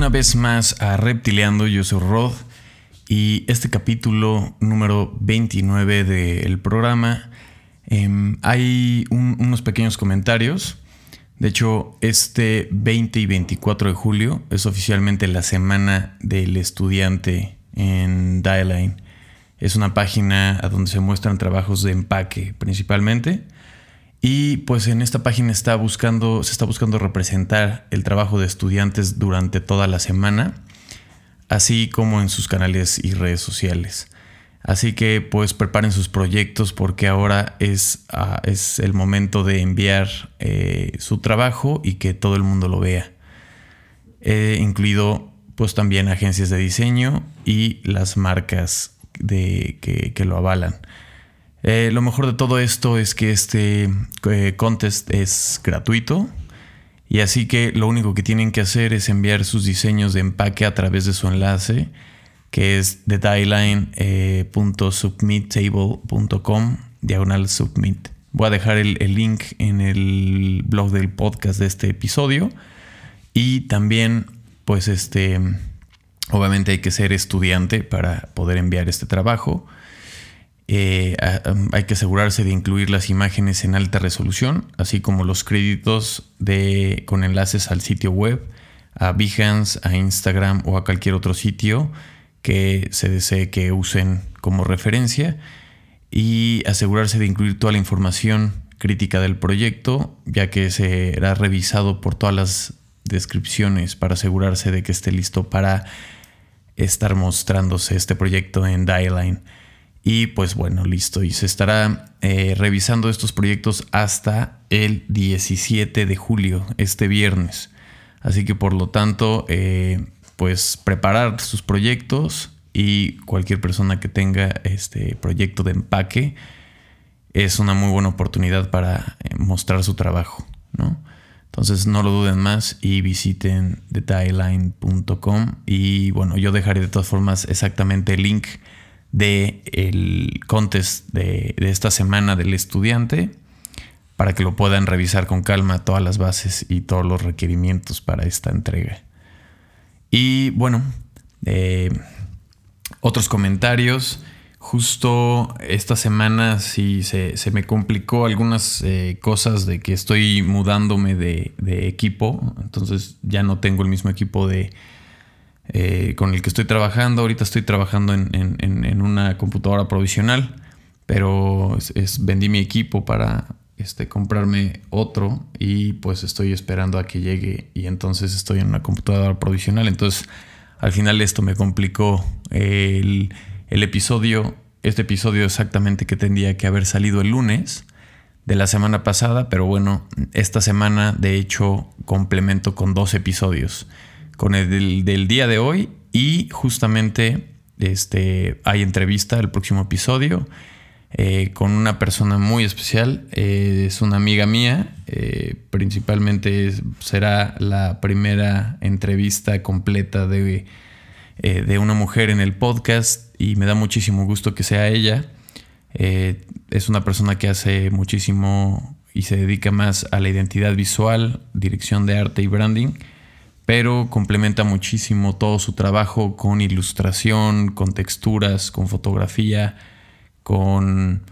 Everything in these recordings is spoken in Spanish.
una vez más a Reptileando, yo soy Rod y este capítulo número 29 del programa em, hay unos pequeños comentarios. De hecho, este 20 y 24 de julio es oficialmente la semana del estudiante en Dialine. Es una página a donde se muestran trabajos de empaque principalmente. Y pues en esta página está buscando, se está buscando representar el trabajo de estudiantes durante toda la semana, así como en sus canales y redes sociales. Así que pues preparen sus proyectos porque ahora es, ah, es el momento de enviar eh, su trabajo y que todo el mundo lo vea. He incluido pues también agencias de diseño y las marcas de, que lo avalan. Eh, lo mejor de todo esto es que este eh, contest es gratuito. Y así que lo único que tienen que hacer es enviar sus diseños de empaque a través de su enlace, que es thedieline.submittable.com, diagonal submit. Voy a dejar el, el, link en el blog del podcast de este episodio. Y también, pues este, obviamente hay que ser estudiante para poder enviar este trabajo. Eh, hay que asegurarse de incluir las imágenes en alta resolución, así como los créditos de, con enlaces al sitio web, a Behance, a Instagram o a cualquier otro sitio que se desee que usen como referencia y asegurarse de incluir toda la información crítica del proyecto, ya que será revisado por todas las descripciones para asegurarse de que esté listo para estar mostrándose este proyecto en Dialine. Y pues bueno, listo. Y se estará eh, revisando estos proyectos hasta el 17 de julio, este viernes. Así que por lo tanto, eh, pues preparar sus proyectos y cualquier persona que tenga este proyecto de empaque es una muy buena oportunidad para eh, mostrar su trabajo, ¿no? Entonces no lo duden más y visiten detailine.com y bueno, yo dejaré de todas formas exactamente el link de el contest de, esta semana del estudiante para que lo puedan revisar con calma todas las bases y todos los requerimientos para esta entrega. Y bueno, eh, otros comentarios. Justo esta semana sí se, me complicó algunas eh, cosas de que estoy mudándome de, de, equipo. Entonces ya no tengo el mismo equipo de, eh, con el que estoy trabajando. Ahorita estoy trabajando en, una computadora provisional, pero vendí mi equipo para este, comprarme otro y pues estoy esperando a que llegue y entonces estoy en una computadora provisional. Entonces al final esto me complicó el, el episodio, este episodio exactamente que tendría que haber salido el lunes de la semana pasada, pero bueno, esta semana de hecho complemento con dos episodios con el del, día de hoy y justamente este, hay entrevista el próximo episodio eh, con una persona muy especial. Eh, es una amiga mía. Eh, principalmente será la primera entrevista completa de, de, una mujer en el podcast y me da muchísimo gusto que sea ella. es una persona que hace muchísimo y se dedica más a la identidad visual, dirección de arte y branding pero complementa muchísimo todo su trabajo con ilustración, con texturas, con fotografía, con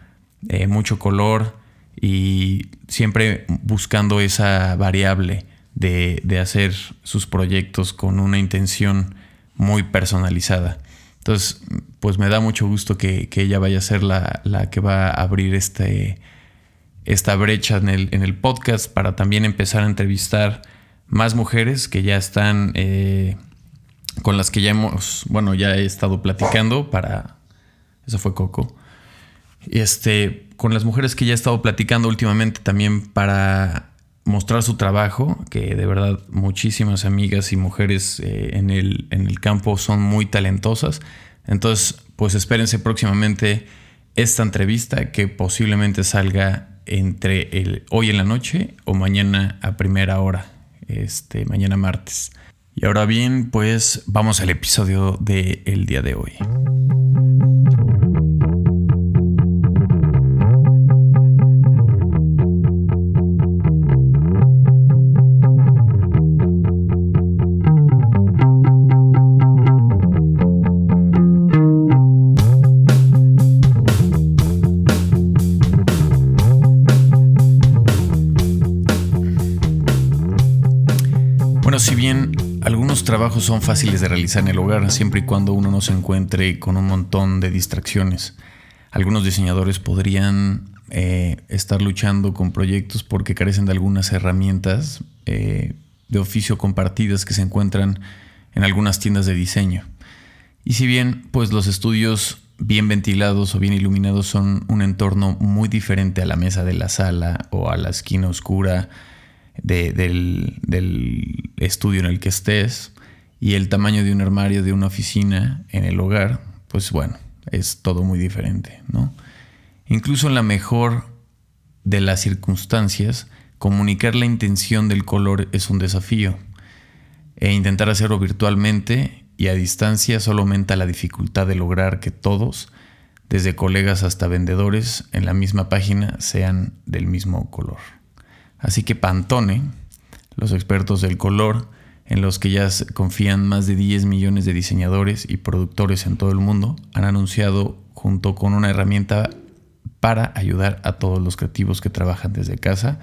eh, mucho color y siempre buscando esa variable de, hacer sus proyectos con una intención muy personalizada. Entonces, pues me da mucho gusto que, ella vaya a ser la, que va a abrir este, esta brecha en el, en el podcast para también empezar a entrevistar más mujeres que ya están, eh, con las que ya hemos, bueno, ya he estado platicando para, eso fue Coco, este, con las mujeres que ya he estado platicando últimamente también para mostrar su trabajo, que de verdad muchísimas amigas y mujeres eh, en, el, en el campo son muy talentosas. Entonces, pues espérense próximamente esta entrevista que posiblemente salga entre el hoy en la noche o mañana a primera hora este, mañana martes. Y ahora bien, pues vamos al episodio del el día de hoy. Son fáciles de realizar en el hogar siempre y cuando uno no se encuentre con un montón de distracciones. Algunos diseñadores podrían eh, estar luchando con proyectos porque carecen de algunas herramientas eh, de oficio compartidas que se encuentran en algunas tiendas de diseño. Y si bien pues los estudios bien ventilados o bien iluminados son un entorno muy diferente a la mesa de la sala o a la esquina oscura del, estudio en el que estés y el tamaño de un armario de una oficina en el hogar, pues bueno, es todo muy diferente, ¿no? Incluso en la mejor de las circunstancias, comunicar la intención del color es un desafío. E intentar hacerlo virtualmente y a distancia solo aumenta la dificultad de lograr que todos, desde colegas hasta vendedores, en la misma página sean del mismo color. Así que Pantone, los expertos del color, en los que ya confían más de 10 millones de diseñadores y productores en todo el mundo, han anunciado junto con una herramienta para ayudar a todos los creativos que trabajan desde casa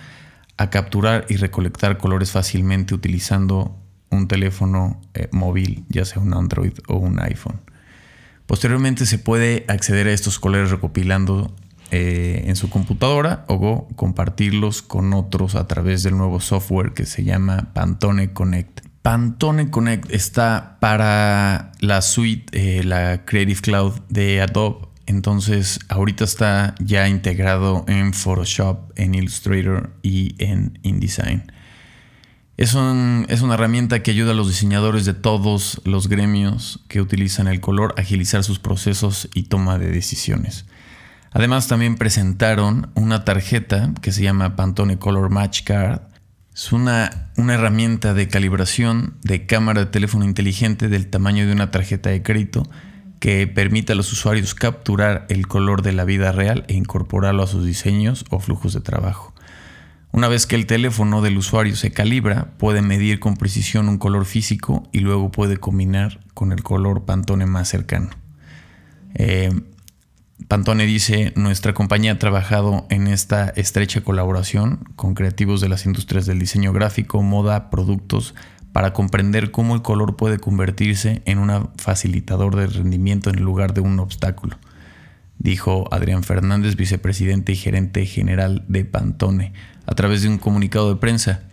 a capturar y recolectar colores fácilmente utilizando un teléfono eh, móvil, ya sea un Android o un iPhone. Posteriormente se puede acceder a estos colores recopilando eh, en su computadora o compartirlos con otros a través del nuevo software que se llama Pantone Connect. Pantone Connect está para la suite, eh, la Creative Cloud de Adobe. Entonces, ahorita está ya integrado en Photoshop, en Illustrator y en InDesign. Es, es, una herramienta que ayuda a los diseñadores de todos los gremios que utilizan el color a agilizar sus procesos y toma de decisiones. Además también presentaron una tarjeta que se llama Pantone Color Match Card. Es una, una herramienta de calibración de cámara de teléfono inteligente del tamaño de una tarjeta de crédito que permite a los usuarios capturar el color de la vida real e incorporarlo a sus diseños o flujos de trabajo. Una vez que el teléfono del usuario se calibra, puede medir con precisión un color físico y luego puede combinar con el color Pantone más cercano. Eh, Pantone dice, nuestra compañía ha trabajado en esta estrecha colaboración con creativos de las industrias del diseño gráfico, moda, productos, para comprender cómo el color puede convertirse en un facilitador de rendimiento en lugar de un obstáculo dijo Adrián Fernández, vicepresidente y gerente general de Pantone, a través de un comunicado de prensa.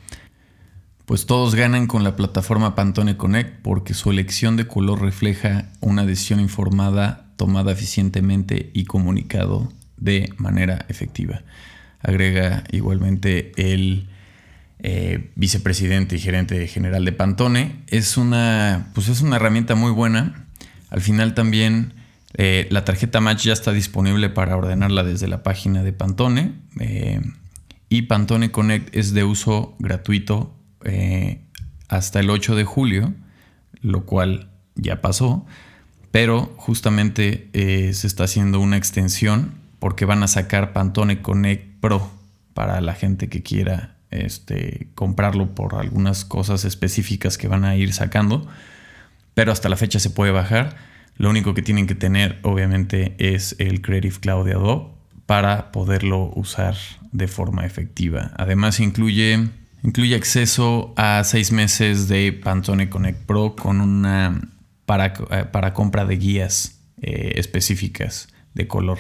Pues todos ganan con la plataforma Pantone Connect porque su elección de color refleja una decisión informada, tomada eficientemente y comunicado de manera efectiva. Agrega igualmente el eh, vicepresidente y gerente general de Pantone. Es una, pues es una herramienta muy buena. Al final también eh, la tarjeta Match ya está disponible para ordenarla desde la página de Pantone. Eh, y Pantone Connect es de uso gratuito hasta el 8 de julio, lo cual ya pasó. Pero justamente se está haciendo una extensión porque van a sacar Pantone Connect Pro para la gente que quiera este, comprarlo por algunas cosas específicas que van a ir sacando. Pero hasta la fecha se puede bajar. Lo único que tienen que tener, obviamente, es el Creative Cloud de Adobe para poderlo usar de forma efectiva. Además, incluye, incluye acceso a seis meses de Pantone Connect Pro con una para, eh, para compra de guías eh, específicas de color.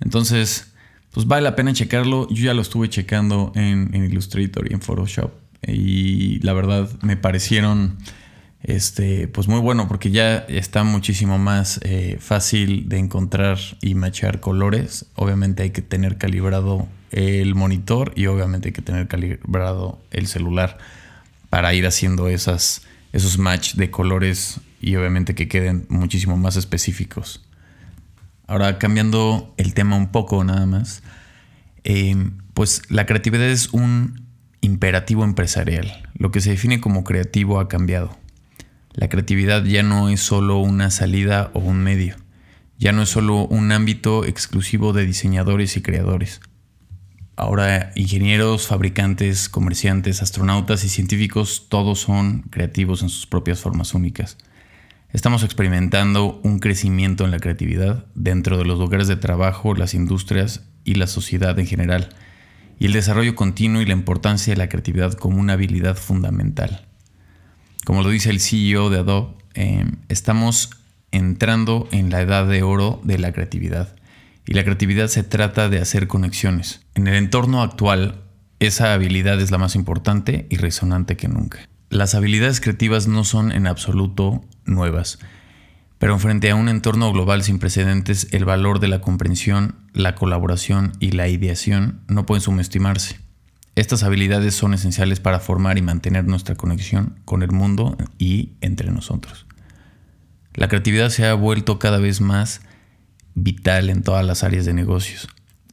Entonces, pues vale la pena checarlo. Yo ya lo estuve checando en, en Illustrator y en Photoshop. Y la verdad me parecieron este, pues muy bueno porque ya está muchísimo más eh, fácil de encontrar y machar colores. Obviamente hay que tener calibrado el monitor y obviamente hay que tener calibrado el celular para ir haciendo esas, esos match de colores y obviamente que queden muchísimo más específicos. Ahora cambiando el tema un poco nada más, eh, pues la creatividad es un imperativo empresarial. Lo que se define como creativo ha cambiado la creatividad ya no es solo una salida o un medio, ya no es solo un ámbito exclusivo de diseñadores y creadores. Ahora ingenieros, fabricantes, comerciantes, astronautas y científicos todos son creativos en sus propias formas únicas. Estamos experimentando un crecimiento en la creatividad dentro de los lugares de trabajo, las industrias y la sociedad en general, y el desarrollo continuo y la importancia de la creatividad como una habilidad fundamental. como lo dice el CEO de Adobe, em, estamos entrando en la edad de oro de la creatividad. Y la creatividad se trata de hacer conexiones. En el entorno actual, esa habilidad es la más importante y resonante que nunca. Las habilidades creativas no son en absoluto nuevas, pero frente a un entorno global sin precedentes, el valor de la comprensión, la colaboración y la ideación no pueden subestimarse. Estas habilidades son esenciales para formar y mantener nuestra conexión con el mundo y entre nosotros. La creatividad se ha vuelto cada vez más vital en todas las áreas de negocios,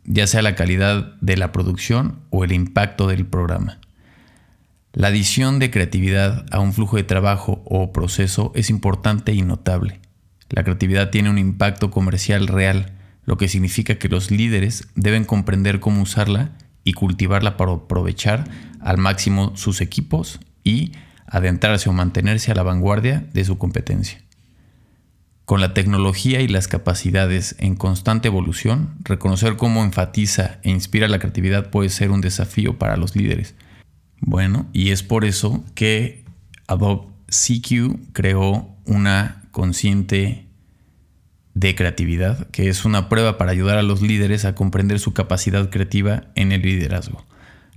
ya sea la calidad de la producción o el impacto del programa. La adición de creatividad a un flujo de trabajo o proceso es importante y notable. La creatividad tiene un impacto comercial real, lo que significa que los líderes deben comprender cómo usarla y cultivarla para aprovechar al máximo sus equipos y adentrarse o mantenerse a la vanguardia de su competencia. Con la tecnología y las capacidades en constante evolución, reconocer cómo enfatiza e inspira la creatividad puede ser un desafío para los líderes. Bueno, y es por eso que Adobe CQ creó una consciente de creatividad, que es una prueba para ayudar a los líderes a comprender su capacidad creativa en el liderazgo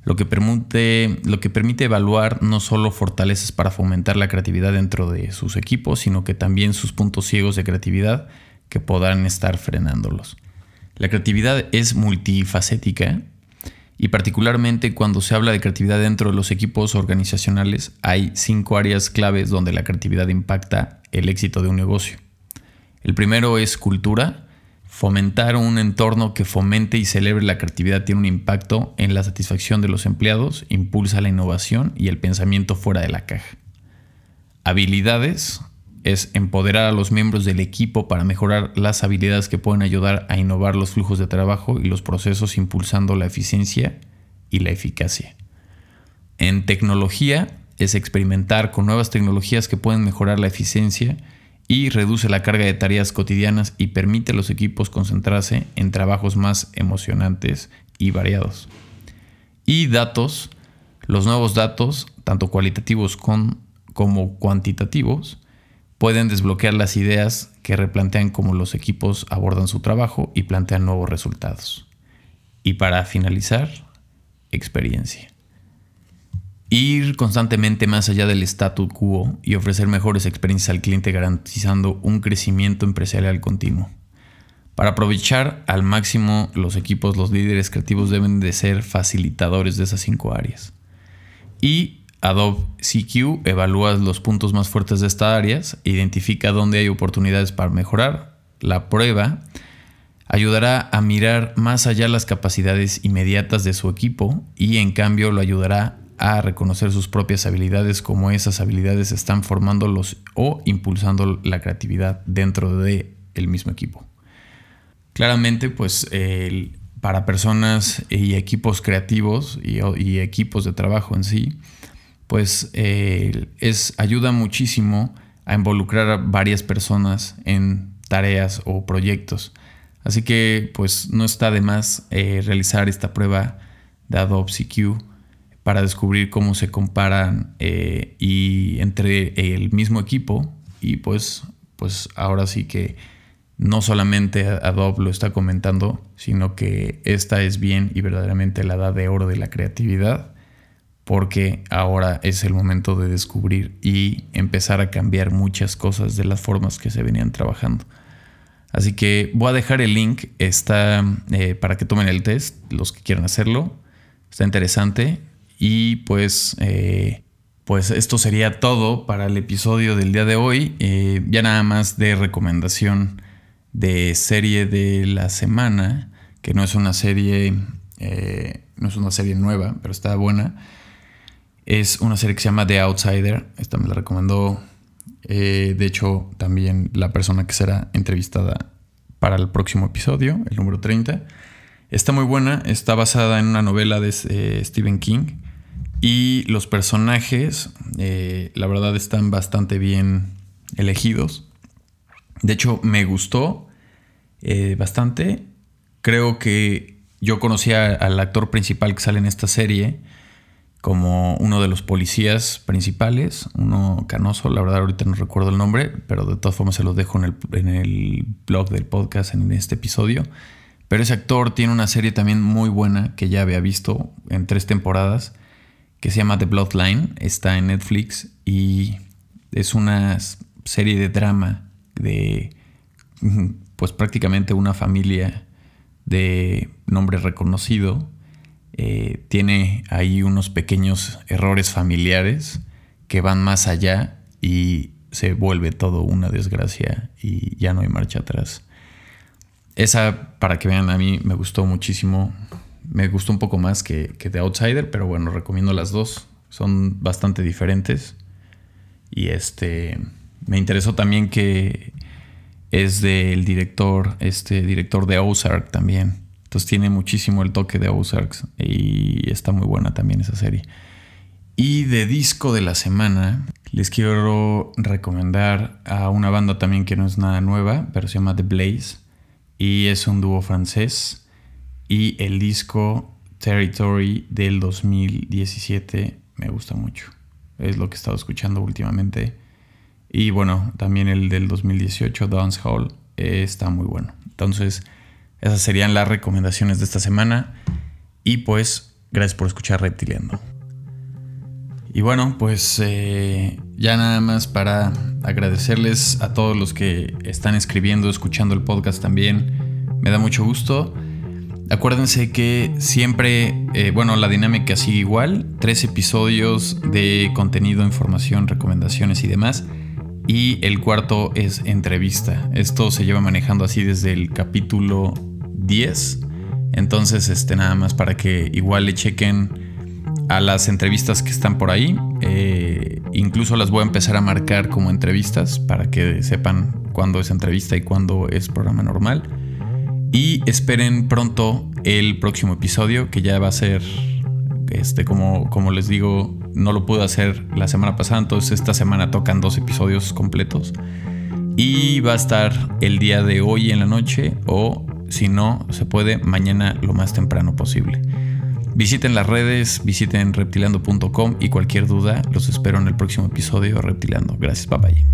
lo que, permite, lo que permite evaluar no solo fortalezas para fomentar la creatividad dentro de sus equipos, sino que también sus puntos ciegos de creatividad que podrán estar frenándolos. La creatividad es multifacética y particularmente cuando se habla de creatividad dentro de los equipos organizacionales hay cinco áreas claves donde la creatividad impacta el éxito de un negocio. El primero es cultura, Fomentar un entorno que fomente y celebre la creatividad tiene un impacto en la satisfacción de los empleados, impulsa la innovación y el pensamiento fuera de la caja. Habilidades es empoderar a los miembros del equipo para mejorar las habilidades que pueden ayudar a innovar los flujos de trabajo y los procesos impulsando la eficiencia y la eficacia. En tecnología es experimentar con nuevas tecnologías que pueden mejorar la eficiencia y reduce la carga de tareas cotidianas y permite a los equipos concentrarse en trabajos más emocionantes y variados. Y datos, los nuevos datos, tanto cualitativos como cuantitativos, pueden desbloquear las ideas que replantean cómo los equipos abordan su trabajo y plantean nuevos resultados. Y para finalizar, experiencia. Ir constantemente más allá del statu quo y ofrecer mejores experiencias al cliente garantizando un crecimiento empresarial continuo. Para aprovechar al máximo los equipos, los líderes creativos deben de ser facilitadores de esas cinco áreas. Y Adobe CQ evalúa los puntos más fuertes de estas áreas, identifica dónde hay oportunidades para mejorar. La prueba ayudará a mirar más allá las capacidades inmediatas de su equipo y en cambio lo ayudará a reconocer sus propias habilidades, como esas habilidades están formándolos o impulsando la creatividad dentro del el mismo equipo. Claramente, pues para personas y equipos creativos y, equipos de trabajo en sí, pues es, ayuda muchísimo a involucrar a varias personas en tareas o proyectos. Así que pues no está de más eh, realizar esta prueba de Adobe CQ para descubrir cómo se comparan eh, y entre el mismo equipo y pues, pues ahora sí que no solamente Adobe lo está comentando, sino que esta es bien y verdaderamente la edad de oro de la creatividad, porque ahora es el momento de descubrir y empezar a cambiar muchas cosas de las formas que se venían trabajando. Así que voy a dejar el link, está eh, para que tomen el test, los que quieran hacerlo. Está interesante. Y pues, eh, pues esto sería todo para el episodio del día de hoy. Eh, ya nada más de recomendación de serie de la semana, que no es una serie, no es una serie nueva, pero está buena. Es una serie que se llama The Outsider. Esta me la recomendó, de hecho, también la persona que será entrevistada para el próximo episodio, el número 30. Está muy buena, está basada en una novela de Stephen King y los personajes, eh, la verdad, están bastante bien elegidos. De hecho, me gustó eh, bastante. Creo que yo conocía al actor principal que sale en esta serie como uno de los policías principales, uno canoso, la verdad ahorita no recuerdo el nombre, pero de todas formas se los dejo en el, en el blog del podcast en este episodio. Pero ese actor tiene una serie también muy buena que ya había visto en tres temporadas, que se llama The Bloodline, está en Netflix y es una serie de drama de pues prácticamente una familia de nombre reconocido eh, tiene ahí unos pequeños errores familiares que van más allá y se vuelve todo una desgracia y ya no hay marcha atrás. Esa, para que vean, a mí me gustó muchísimo. Me gustó un poco más que, que The Outsider, pero bueno, recomiendo las dos. Son bastante diferentes. Y este. Me interesó también que es del director, este director de Ozark también. Entonces tiene muchísimo el toque de Ozarks y está muy buena también esa serie. Y de disco de la semana, les quiero recomendar a una banda también que no es nada nueva, pero se llama The Blaze y es un dúo francés. Y el disco Territory del 2017 me gusta mucho. Es lo que he estado escuchando últimamente. Y bueno, también el del 2018, Dance Hall, está muy bueno. Entonces, esas serían las recomendaciones de esta semana. Y pues, gracias por escuchar Reptiliando. Y bueno, pues eh, ya nada más para agradecerles a todos los que están escribiendo, escuchando el podcast también. Me da mucho gusto. Acuérdense que siempre, eh, bueno, la dinámica sigue igual. Tres episodios de contenido, información, recomendaciones y demás. Y el cuarto es entrevista. Esto se lleva manejando así desde el capítulo 10. Entonces, este, nada más para que igual le chequen a las entrevistas que están por ahí. Eh, incluso las voy a empezar a marcar como entrevistas para que sepan cuándo es entrevista y cuándo es programa normal. Y esperen pronto el próximo episodio, que ya va a ser, este, como, como les digo, no lo pude hacer la semana pasada, entonces esta semana tocan dos episodios completos. Y va a estar el día de hoy en la noche o si no se puede, mañana lo más temprano posible. Visiten las redes, visiten reptilando.com y cualquier duda los espero en el próximo episodio de Reptilando. Gracias, bye.